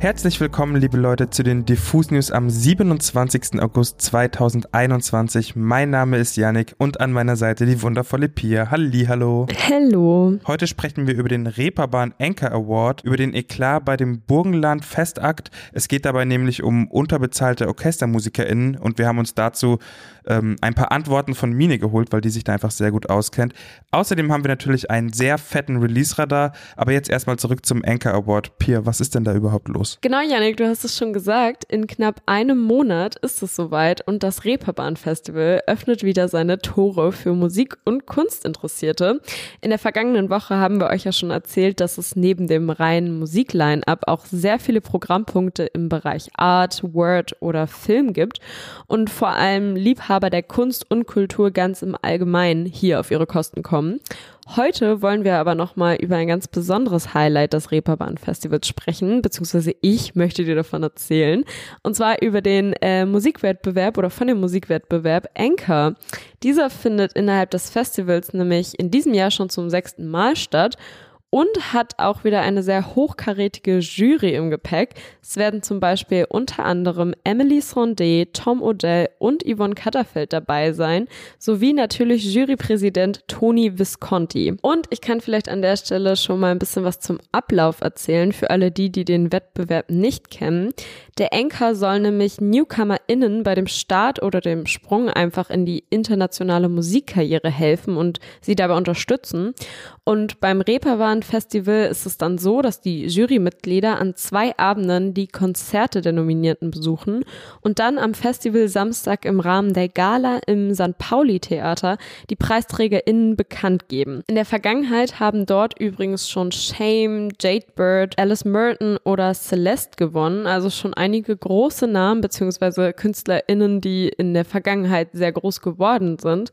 Herzlich willkommen, liebe Leute, zu den Diffus News am 27. August 2021. Mein Name ist Yannick und an meiner Seite die wundervolle Pia. Halli, hallo. Hallo. Heute sprechen wir über den Reeperbahn Anchor Award, über den Eklat bei dem Burgenland Festakt. Es geht dabei nämlich um unterbezahlte OrchestermusikerInnen und wir haben uns dazu ähm, ein paar Antworten von Mine geholt, weil die sich da einfach sehr gut auskennt. Außerdem haben wir natürlich einen sehr fetten Release-Radar, aber jetzt erstmal zurück zum Anchor Award. Pia, was ist denn da überhaupt los? Genau, Janik, du hast es schon gesagt. In knapp einem Monat ist es soweit und das Reeperbahn Festival öffnet wieder seine Tore für Musik- und Kunstinteressierte. In der vergangenen Woche haben wir euch ja schon erzählt, dass es neben dem reinen Musikline-up auch sehr viele Programmpunkte im Bereich Art, Word oder Film gibt und vor allem Liebhaber der Kunst und Kultur ganz im Allgemeinen hier auf ihre Kosten kommen. Heute wollen wir aber nochmal über ein ganz besonderes Highlight des Reeperbahn Festivals sprechen, beziehungsweise ich möchte dir davon erzählen. Und zwar über den äh, Musikwettbewerb oder von dem Musikwettbewerb Anchor. Dieser findet innerhalb des Festivals nämlich in diesem Jahr schon zum sechsten Mal statt und hat auch wieder eine sehr hochkarätige Jury im Gepäck. Es werden zum Beispiel unter anderem Emily Sondé, Tom Odell und Yvonne Katterfeld dabei sein, sowie natürlich Jurypräsident Tony Visconti. Und ich kann vielleicht an der Stelle schon mal ein bisschen was zum Ablauf erzählen für alle die, die den Wettbewerb nicht kennen. Der Anchor soll nämlich NewcomerInnen bei dem Start oder dem Sprung einfach in die internationale Musikkarriere helfen und sie dabei unterstützen. Und beim Reeperbahn Festival ist es dann so, dass die Jurymitglieder an zwei Abenden die Konzerte der Nominierten besuchen und dann am Festival Samstag im Rahmen der Gala im St. Pauli Theater die PreisträgerInnen bekannt geben. In der Vergangenheit haben dort übrigens schon Shame, Jade Bird, Alice Merton oder Celeste gewonnen, also schon einige große Namen bzw. KünstlerInnen, die in der Vergangenheit sehr groß geworden sind.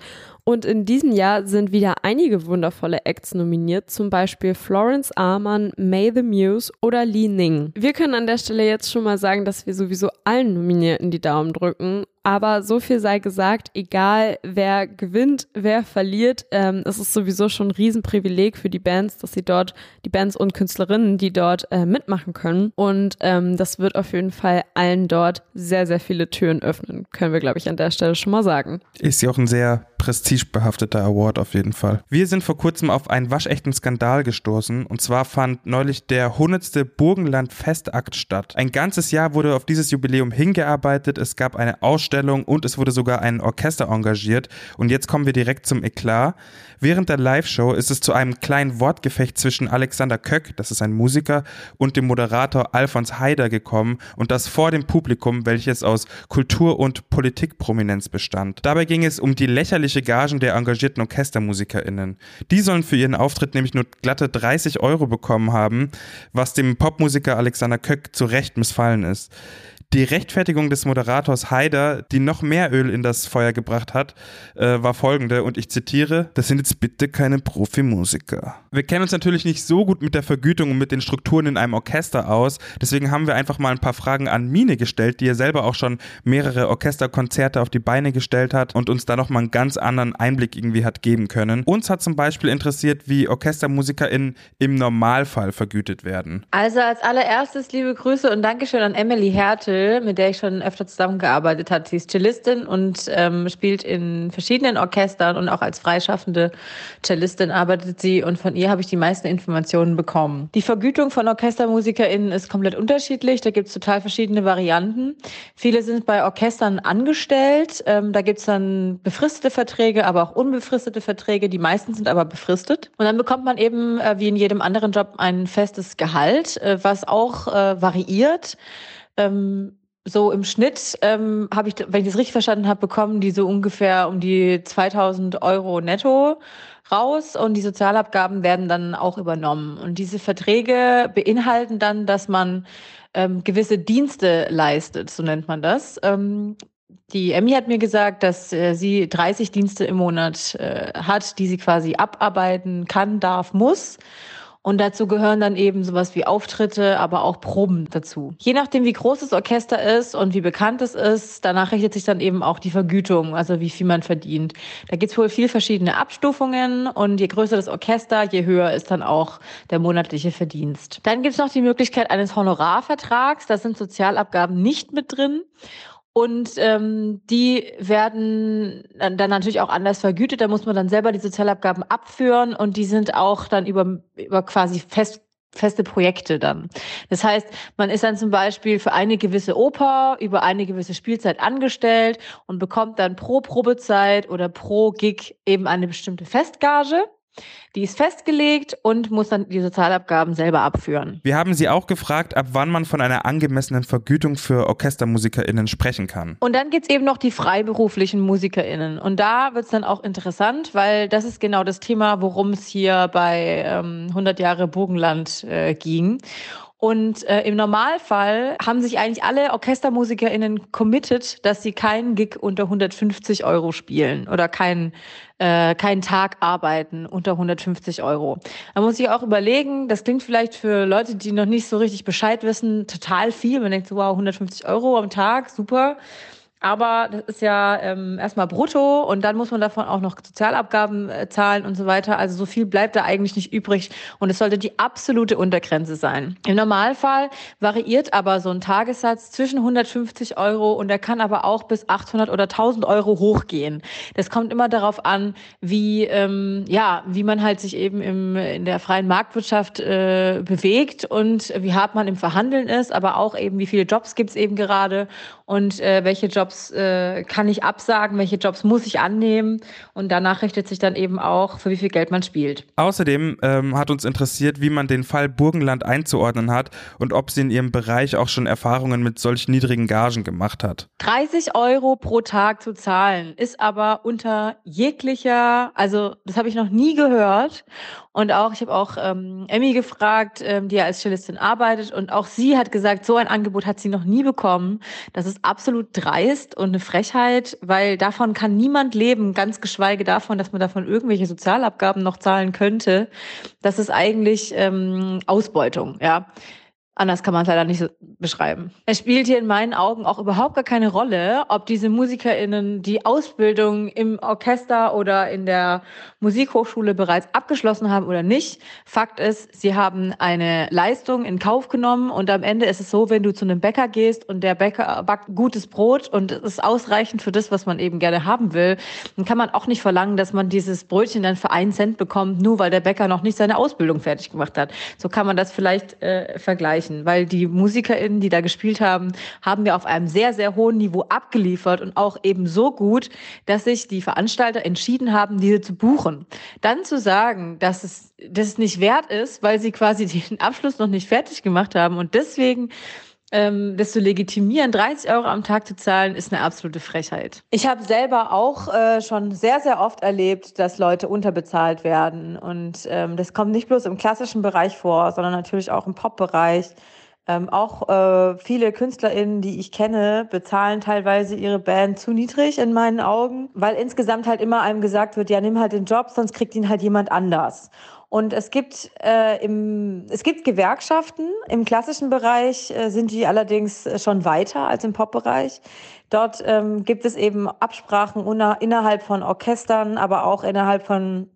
Und in diesem Jahr sind wieder einige wundervolle Acts nominiert, zum Beispiel Florence Arman, May the Muse oder Li Ning. Wir können an der Stelle jetzt schon mal sagen, dass wir sowieso allen Nominierten die Daumen drücken aber so viel sei gesagt, egal wer gewinnt, wer verliert, ähm, es ist sowieso schon ein Riesenprivileg für die Bands, dass sie dort, die Bands und Künstlerinnen, die dort äh, mitmachen können. Und ähm, das wird auf jeden Fall allen dort sehr, sehr viele Türen öffnen, können wir, glaube ich, an der Stelle schon mal sagen. Ist ja auch ein sehr prestigebehafteter Award auf jeden Fall. Wir sind vor kurzem auf einen waschechten Skandal gestoßen und zwar fand neulich der 100. Burgenland Festakt statt. Ein ganzes Jahr wurde auf dieses Jubiläum hingearbeitet, es gab eine Ausstellung Ausstellung und es wurde sogar ein Orchester engagiert. Und jetzt kommen wir direkt zum Eklat. Während der Live-Show ist es zu einem kleinen Wortgefecht zwischen Alexander Köck, das ist ein Musiker, und dem Moderator Alfons Haider gekommen und das vor dem Publikum, welches aus Kultur- und Politikprominenz bestand. Dabei ging es um die lächerliche Gagen der engagierten OrchestermusikerInnen. Die sollen für ihren Auftritt nämlich nur glatte 30 Euro bekommen haben, was dem Popmusiker Alexander Köck zu Recht missfallen ist. Die Rechtfertigung des Moderators Haider, die noch mehr Öl in das Feuer gebracht hat, äh, war folgende, und ich zitiere, das sind jetzt bitte keine Profimusiker. Wir kennen uns natürlich nicht so gut mit der Vergütung und mit den Strukturen in einem Orchester aus, deswegen haben wir einfach mal ein paar Fragen an Mine gestellt, die er selber auch schon mehrere Orchesterkonzerte auf die Beine gestellt hat und uns da nochmal einen ganz anderen Einblick irgendwie hat geben können. Uns hat zum Beispiel interessiert, wie OrchestermusikerInnen im Normalfall vergütet werden. Also als allererstes liebe Grüße und Dankeschön an Emily Härte Jill, mit der ich schon öfter zusammengearbeitet habe. Sie ist Cellistin und ähm, spielt in verschiedenen Orchestern und auch als freischaffende Cellistin arbeitet sie und von ihr habe ich die meisten Informationen bekommen. Die Vergütung von OrchestermusikerInnen ist komplett unterschiedlich. Da gibt es total verschiedene Varianten. Viele sind bei Orchestern angestellt. Ähm, da gibt es dann befristete Verträge, aber auch unbefristete Verträge. Die meisten sind aber befristet. Und dann bekommt man eben äh, wie in jedem anderen Job ein festes Gehalt, äh, was auch äh, variiert. Ähm, so im Schnitt ähm, habe ich, wenn ich das richtig verstanden habe, bekommen die so ungefähr um die 2000 Euro netto raus und die Sozialabgaben werden dann auch übernommen. Und diese Verträge beinhalten dann, dass man ähm, gewisse Dienste leistet, so nennt man das. Ähm, die Emmy hat mir gesagt, dass äh, sie 30 Dienste im Monat äh, hat, die sie quasi abarbeiten kann, darf, muss. Und dazu gehören dann eben sowas wie Auftritte, aber auch Proben dazu. Je nachdem, wie groß das Orchester ist und wie bekannt es ist, danach richtet sich dann eben auch die Vergütung, also wie viel man verdient. Da gibt es wohl viel verschiedene Abstufungen und je größer das Orchester, je höher ist dann auch der monatliche Verdienst. Dann gibt es noch die Möglichkeit eines Honorarvertrags. Da sind Sozialabgaben nicht mit drin. Und ähm, die werden dann natürlich auch anders vergütet. Da muss man dann selber die Sozialabgaben abführen und die sind auch dann über, über quasi fest feste Projekte dann. Das heißt, man ist dann zum Beispiel für eine gewisse Oper über eine gewisse Spielzeit angestellt und bekommt dann pro Probezeit oder pro Gig eben eine bestimmte Festgage. Die ist festgelegt und muss dann die Sozialabgaben selber abführen. Wir haben Sie auch gefragt, ab wann man von einer angemessenen Vergütung für OrchestermusikerInnen sprechen kann. Und dann gibt es eben noch die freiberuflichen MusikerInnen. Und da wird es dann auch interessant, weil das ist genau das Thema, worum es hier bei ähm, 100 Jahre Burgenland äh, ging. Und äh, im Normalfall haben sich eigentlich alle OrchestermusikerInnen committed, dass sie keinen Gig unter 150 Euro spielen oder keinen äh, keinen Tag arbeiten unter 150 Euro. Da muss ich auch überlegen, das klingt vielleicht für Leute, die noch nicht so richtig Bescheid wissen, total viel. Man denkt so, wow, 150 Euro am Tag, super. Aber das ist ja ähm, erstmal brutto und dann muss man davon auch noch Sozialabgaben äh, zahlen und so weiter. Also so viel bleibt da eigentlich nicht übrig und es sollte die absolute Untergrenze sein. Im Normalfall variiert aber so ein Tagessatz zwischen 150 Euro und der kann aber auch bis 800 oder 1000 Euro hochgehen. Das kommt immer darauf an, wie ähm, ja wie man halt sich eben im, in der freien Marktwirtschaft äh, bewegt und wie hart man im Verhandeln ist, aber auch eben wie viele Jobs gibt's eben gerade und äh, welche Jobs äh, kann ich absagen, welche Jobs muss ich annehmen und danach richtet sich dann eben auch, für wie viel Geld man spielt. Außerdem ähm, hat uns interessiert, wie man den Fall Burgenland einzuordnen hat und ob sie in ihrem Bereich auch schon Erfahrungen mit solch niedrigen Gagen gemacht hat. 30 Euro pro Tag zu zahlen ist aber unter jeglicher, also das habe ich noch nie gehört und auch, ich habe auch ähm, Emmy gefragt, ähm, die ja als Cellistin arbeitet. Und auch sie hat gesagt, so ein Angebot hat sie noch nie bekommen. Das ist absolut dreist und eine Frechheit, weil davon kann niemand leben, ganz geschweige davon, dass man davon irgendwelche Sozialabgaben noch zahlen könnte. Das ist eigentlich ähm, Ausbeutung, ja. Anders kann man es leider nicht so beschreiben. Es spielt hier in meinen Augen auch überhaupt gar keine Rolle, ob diese MusikerInnen die Ausbildung im Orchester oder in der Musikhochschule bereits abgeschlossen haben oder nicht. Fakt ist, sie haben eine Leistung in Kauf genommen und am Ende ist es so, wenn du zu einem Bäcker gehst und der Bäcker backt gutes Brot und es ist ausreichend für das, was man eben gerne haben will, dann kann man auch nicht verlangen, dass man dieses Brötchen dann für einen Cent bekommt, nur weil der Bäcker noch nicht seine Ausbildung fertig gemacht hat. So kann man das vielleicht äh, vergleichen erreichen, weil die MusikerInnen, die da gespielt haben, haben wir auf einem sehr, sehr hohen Niveau abgeliefert und auch eben so gut, dass sich die Veranstalter entschieden haben, diese zu buchen. Dann zu sagen, dass es, dass es nicht wert ist, weil sie quasi den Abschluss noch nicht fertig gemacht haben und deswegen ähm, zu legitimieren, 30 Euro am Tag zu zahlen, ist eine absolute Frechheit. Ich habe selber auch äh, schon sehr, sehr oft erlebt, dass Leute unterbezahlt werden. Und ähm, das kommt nicht bloß im klassischen Bereich vor, sondern natürlich auch im Pop-Bereich. Ähm, auch äh, viele KünstlerInnen, die ich kenne, bezahlen teilweise ihre Band zu niedrig in meinen Augen, weil insgesamt halt immer einem gesagt wird, ja, nimm halt den Job, sonst kriegt ihn halt jemand anders. Und es gibt, äh, im, es gibt Gewerkschaften. Im klassischen Bereich äh, sind die allerdings schon weiter als im Pop-Bereich. Dort ähm, gibt es eben Absprachen innerhalb von Orchestern, aber auch innerhalb von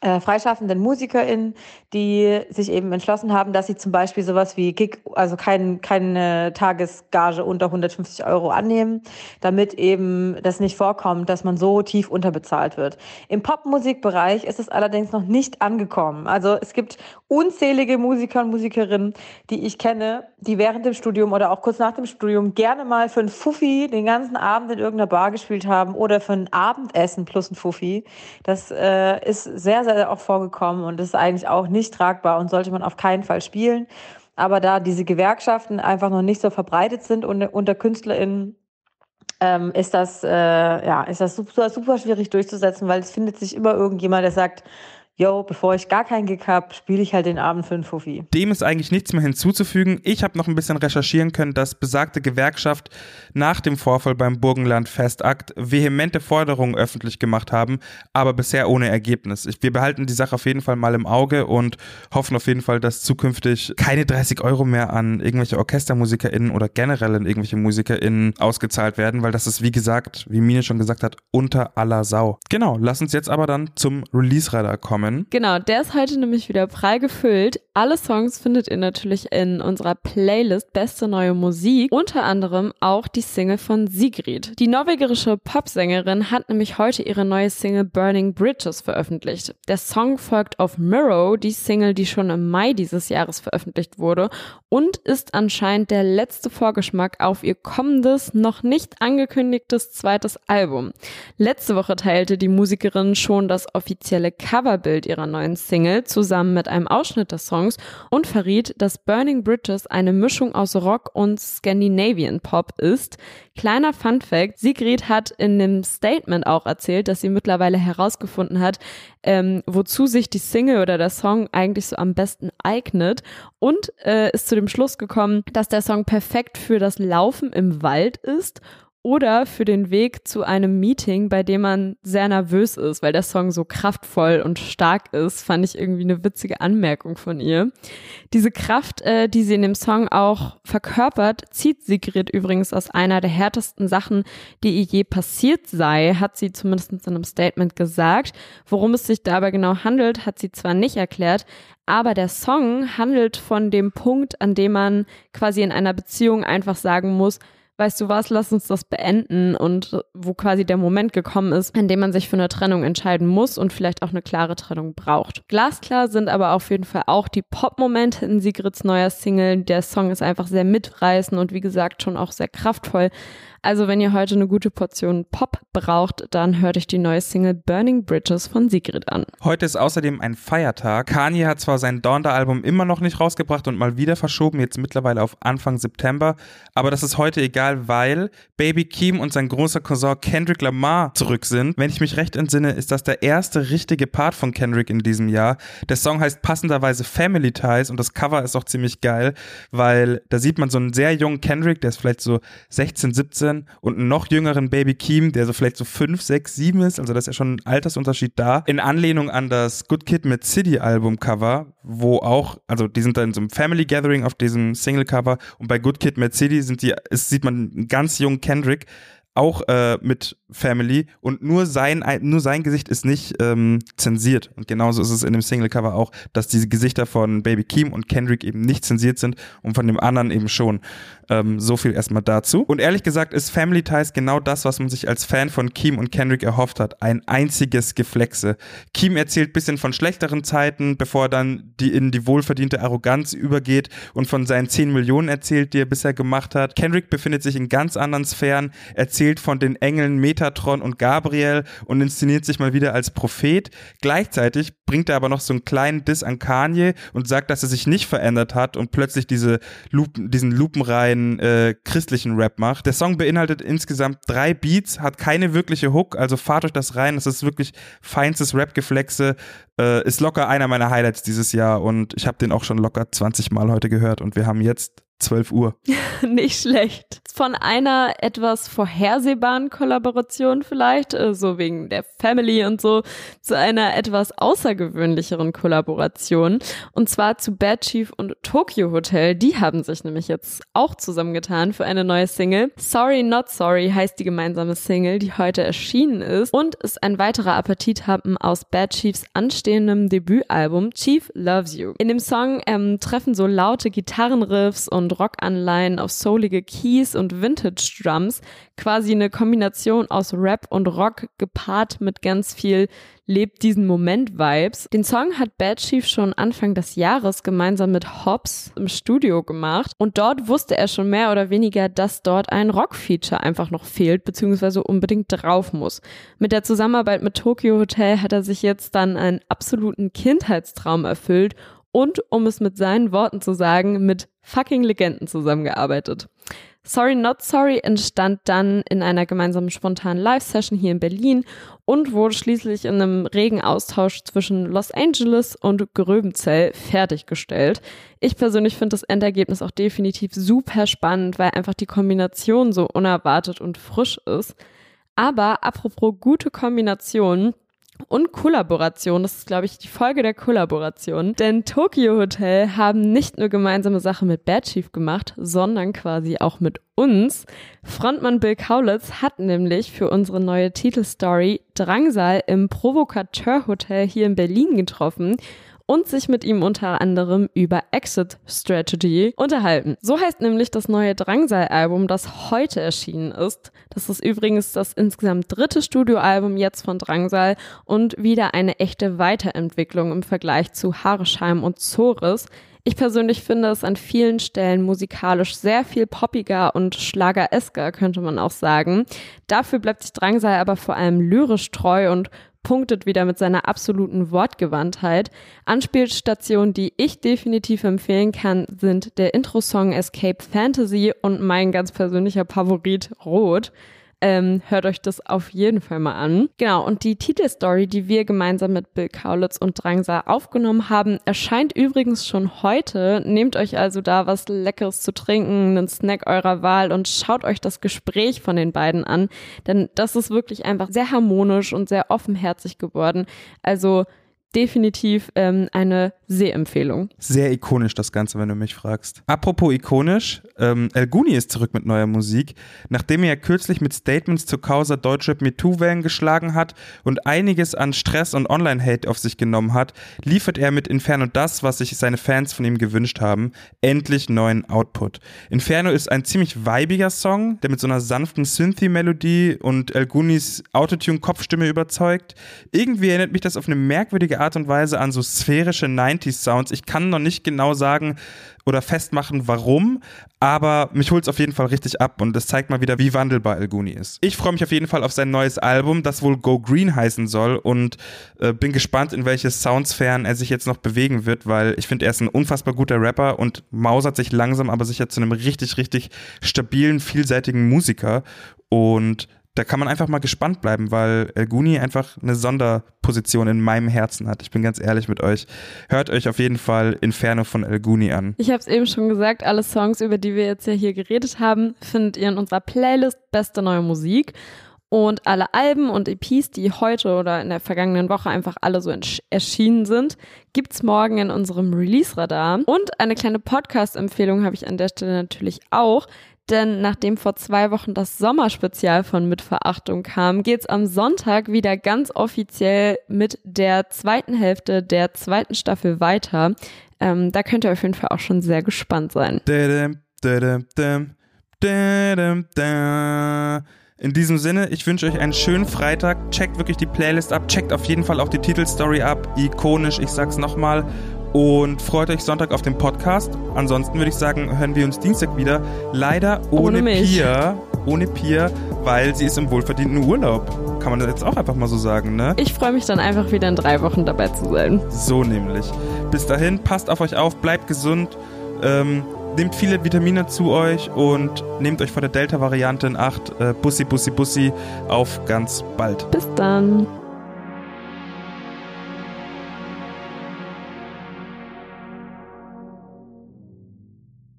äh, freischaffenden MusikerInnen, die sich eben entschlossen haben, dass sie zum Beispiel sowas wie Gig, also kein, keine Tagesgage unter 150 Euro annehmen, damit eben das nicht vorkommt, dass man so tief unterbezahlt wird. Im Popmusikbereich ist es allerdings noch nicht angekommen. Also es gibt unzählige Musiker und Musikerinnen, die ich kenne, die während dem Studium oder auch kurz nach dem Studium gerne mal für ein Fuffi den ganzen Abend in irgendeiner Bar gespielt haben oder für ein Abendessen plus ein Fuffi. Das äh, ist sehr, sehr auch vorgekommen und ist eigentlich auch nicht tragbar und sollte man auf keinen Fall spielen. Aber da diese Gewerkschaften einfach noch nicht so verbreitet sind unter, unter KünstlerInnen, ähm, ist das, äh, ja, ist das super, super schwierig durchzusetzen, weil es findet sich immer irgendjemand, der sagt, yo, bevor ich gar keinen Gig habe, spiele ich halt den Abend für einen Fuffi. Dem ist eigentlich nichts mehr hinzuzufügen. Ich habe noch ein bisschen recherchieren können, dass besagte Gewerkschaft nach dem Vorfall beim Burgenland Festakt vehemente Forderungen öffentlich gemacht haben, aber bisher ohne Ergebnis. Wir behalten die Sache auf jeden Fall mal im Auge und hoffen auf jeden Fall, dass zukünftig keine 30 Euro mehr an irgendwelche OrchestermusikerInnen oder generell in irgendwelche MusikerInnen ausgezahlt werden, weil das ist, wie gesagt, wie Mine schon gesagt hat, unter aller Sau. Genau, lass uns jetzt aber dann zum Release-Radar kommen. Genau, der ist heute nämlich wieder prall gefüllt. Alle Songs findet ihr natürlich in unserer Playlist Beste neue Musik, unter anderem auch die Single von Sigrid. Die norwegische Popsängerin hat nämlich heute ihre neue Single Burning Bridges veröffentlicht. Der Song folgt auf Mirror, die Single, die schon im Mai dieses Jahres veröffentlicht wurde und ist anscheinend der letzte Vorgeschmack auf ihr kommendes, noch nicht angekündigtes zweites Album. Letzte Woche teilte die Musikerin schon das offizielle Coverbild ihrer neuen Single zusammen mit einem Ausschnitt des Songs und verriet, dass Burning Bridges eine Mischung aus Rock und Scandinavian Pop ist. Kleiner Fun Fact, Sigrid hat in dem Statement auch erzählt, dass sie mittlerweile herausgefunden hat, ähm, wozu sich die Single oder der Song eigentlich so am besten eignet und äh, ist zu dem Schluss gekommen, dass der Song perfekt für das Laufen im Wald ist oder für den Weg zu einem Meeting, bei dem man sehr nervös ist, weil der Song so kraftvoll und stark ist, fand ich irgendwie eine witzige Anmerkung von ihr. Diese Kraft, äh, die sie in dem Song auch verkörpert, zieht Sigrid übrigens aus einer der härtesten Sachen, die ihr je passiert sei, hat sie zumindest in einem Statement gesagt. Worum es sich dabei genau handelt, hat sie zwar nicht erklärt, aber der Song handelt von dem Punkt, an dem man quasi in einer Beziehung einfach sagen muss, weißt du was, lass uns das beenden und wo quasi der Moment gekommen ist, in dem man sich für eine Trennung entscheiden muss und vielleicht auch eine klare Trennung braucht. Glasklar sind aber auf jeden Fall auch die Pop-Momente in Sigrids neuer Single. Der Song ist einfach sehr mitreißend und wie gesagt schon auch sehr kraftvoll. Also wenn ihr heute eine gute Portion Pop braucht, dann hört euch die neue Single Burning Bridges von Sigrid an. Heute ist außerdem ein Feiertag. Kanye hat zwar sein Donda-Album immer noch nicht rausgebracht und mal wieder verschoben, jetzt mittlerweile auf Anfang September, aber das ist heute egal, weil Baby Keem und sein großer Cousin Kendrick Lamar zurück sind. Wenn ich mich recht entsinne, ist das der erste richtige Part von Kendrick in diesem Jahr. Der Song heißt passenderweise Family Ties und das Cover ist auch ziemlich geil, weil da sieht man so einen sehr jungen Kendrick, der ist vielleicht so 16, 17 Kindern und einen noch jüngeren Baby Keem, der so vielleicht so 5, 6, 7 ist, also da ist ja schon ein Altersunterschied da, in Anlehnung an das Good Kid mit City Album Cover, wo auch, also die sind da in so einem Family Gathering auf diesem Single Cover. Und bei Good Kid mit City sind die, ist, sieht man einen ganz jungen Kendrick, auch äh, mit Family und nur sein nur sein Gesicht ist nicht ähm, zensiert und genauso ist es in dem Single Cover auch, dass diese Gesichter von Baby Keem und Kendrick eben nicht zensiert sind und von dem anderen eben schon. Ähm, so viel erstmal dazu. Und ehrlich gesagt ist Family Ties genau das, was man sich als Fan von Keem und Kendrick erhofft hat. Ein einziges Geflexe. Keem erzählt bisschen von schlechteren Zeiten, bevor er dann die in die wohlverdiente Arroganz übergeht und von seinen 10 Millionen erzählt, die er bisher gemacht hat. Kendrick befindet sich in ganz anderen Sphären, erzählt von den Engeln Metatron und Gabriel und inszeniert sich mal wieder als Prophet. Gleichzeitig bringt er aber noch so einen kleinen Diss an Kanye und sagt, dass er sich nicht verändert hat und plötzlich diese Lupen, diesen lupenreinen äh, christlichen Rap macht. Der Song beinhaltet insgesamt drei Beats, hat keine wirkliche Hook, also fahrt euch das rein. Das ist wirklich feinstes Rap-Geflexe. Äh, ist locker einer meiner Highlights dieses Jahr und ich habe den auch schon locker 20 Mal heute gehört und wir haben jetzt 12 Uhr. Nicht schlecht. Von einer etwas vorhersehbaren Kollaboration vielleicht, äh, so wegen der Family und so, zu einer etwas außergewöhnlicheren Kollaboration. Und zwar zu Bad Chief und Tokyo Hotel. Die haben sich nämlich jetzt auch zusammengetan für eine neue Single. Sorry Not Sorry heißt die gemeinsame Single, die heute erschienen ist und ist ein weiterer Appetithappen aus Bad Chiefs anstehendem Debütalbum Chief Loves You. In dem Song ähm, treffen so laute Gitarrenriffs und Rockanleihen auf soulige Keys und Vintage Drums, quasi eine Kombination aus Rap und Rock gepaart mit ganz viel lebt diesen Moment Vibes. Den Song hat Bad Chief schon Anfang des Jahres gemeinsam mit Hobbs im Studio gemacht und dort wusste er schon mehr oder weniger, dass dort ein Rock-Feature einfach noch fehlt, beziehungsweise unbedingt drauf muss. Mit der Zusammenarbeit mit Tokyo Hotel hat er sich jetzt dann einen absoluten Kindheitstraum erfüllt und, um es mit seinen Worten zu sagen, mit fucking Legenden zusammengearbeitet. Sorry Not Sorry entstand dann in einer gemeinsamen spontanen Live-Session hier in Berlin und wurde schließlich in einem regen Austausch zwischen Los Angeles und Gröbenzell fertiggestellt. Ich persönlich finde das Endergebnis auch definitiv super spannend, weil einfach die Kombination so unerwartet und frisch ist. Aber apropos gute Kombinationen, und Kollaboration. Das ist, glaube ich, die Folge der Kollaboration. Denn Tokyo Hotel haben nicht nur gemeinsame Sache mit Bad Chief gemacht, sondern quasi auch mit uns. Frontmann Bill Kaulitz hat nämlich für unsere neue Titelstory Drangsal im Provokateur Hotel hier in Berlin getroffen und sich mit ihm unter anderem über Exit Strategy unterhalten. So heißt nämlich das neue Drangsal-Album, das heute erschienen ist. Das ist übrigens das insgesamt dritte Studioalbum jetzt von Drangsal und wieder eine echte Weiterentwicklung im Vergleich zu Haresheim und Zoris. Ich persönlich finde es an vielen Stellen musikalisch sehr viel poppiger und schlageresker, könnte man auch sagen. Dafür bleibt sich Drangsal aber vor allem lyrisch treu und punktet wieder mit seiner absoluten Wortgewandtheit. Anspielstationen, die ich definitiv empfehlen kann, sind der Intro-Song Escape Fantasy und mein ganz persönlicher Favorit Rot. Ähm, hört euch das auf jeden Fall mal an. Genau, und die Titelstory, die wir gemeinsam mit Bill Kaulitz und Drangsal aufgenommen haben, erscheint übrigens schon heute. Nehmt euch also da was Leckeres zu trinken, einen Snack eurer Wahl und schaut euch das Gespräch von den beiden an. Denn das ist wirklich einfach sehr harmonisch und sehr offenherzig geworden. Also definitiv ähm, eine Sehempfehlung. Sehr ikonisch das Ganze, wenn du mich fragst. Apropos ikonisch, ähm, El Guni ist zurück mit neuer Musik. Nachdem er kürzlich mit Statements zur Causa Deutschrap MeToo-Wellen geschlagen hat und einiges an Stress und Online-Hate auf sich genommen hat, liefert er mit Inferno das, was sich seine Fans von ihm gewünscht haben. Endlich neuen Output. Inferno ist ein ziemlich weibiger Song, der mit so einer sanften Synthy-Melodie und El Gunis Autotune-Kopfstimme überzeugt. Irgendwie erinnert mich das auf eine merkwürdige Art und Weise an so sphärische 90s Sounds. Ich kann noch nicht genau sagen oder festmachen, warum, aber mich holt es auf jeden Fall richtig ab und es zeigt mal wieder, wie wandelbar El Guni ist. Ich freue mich auf jeden Fall auf sein neues Album, das wohl Go Green heißen soll und äh, bin gespannt, in welche Soundsphären er sich jetzt noch bewegen wird, weil ich finde, er ist ein unfassbar guter Rapper und mausert sich langsam aber sicher zu einem richtig, richtig stabilen, vielseitigen Musiker und da kann man einfach mal gespannt bleiben, weil El Guni einfach eine Sonderposition in meinem Herzen hat. Ich bin ganz ehrlich mit euch. Hört euch auf jeden Fall Inferno von El Guni an. Ich habe es eben schon gesagt, alle Songs, über die wir jetzt ja hier geredet haben, findet ihr in unserer Playlist Beste neue Musik. Und alle Alben und EPs, die heute oder in der vergangenen Woche einfach alle so erschienen sind, gibt's morgen in unserem Release-Radar. Und eine kleine Podcast-Empfehlung habe ich an der Stelle natürlich auch. Denn nachdem vor zwei Wochen das Sommerspezial von Mitverachtung kam, geht's am Sonntag wieder ganz offiziell mit der zweiten Hälfte der zweiten Staffel weiter. Ähm, da könnt ihr auf jeden Fall auch schon sehr gespannt sein. In diesem Sinne, ich wünsche euch einen schönen Freitag. Checkt wirklich die Playlist ab. Checkt auf jeden Fall auch die Titelstory ab. Ikonisch, ich sag's nochmal und freut euch Sonntag auf den Podcast. Ansonsten würde ich sagen, hören wir uns Dienstag wieder. Leider ohne, ohne Pia. Ohne Pia, weil sie ist im wohlverdienten Urlaub. Kann man das jetzt auch einfach mal so sagen, ne? Ich freue mich dann einfach wieder in drei Wochen dabei zu sein. So nämlich. Bis dahin, passt auf euch auf, bleibt gesund, ähm, nehmt viele Vitamine zu euch und nehmt euch vor der Delta-Variante in Acht. Äh, bussi, bussi, bussi. Auf ganz bald. Bis dann.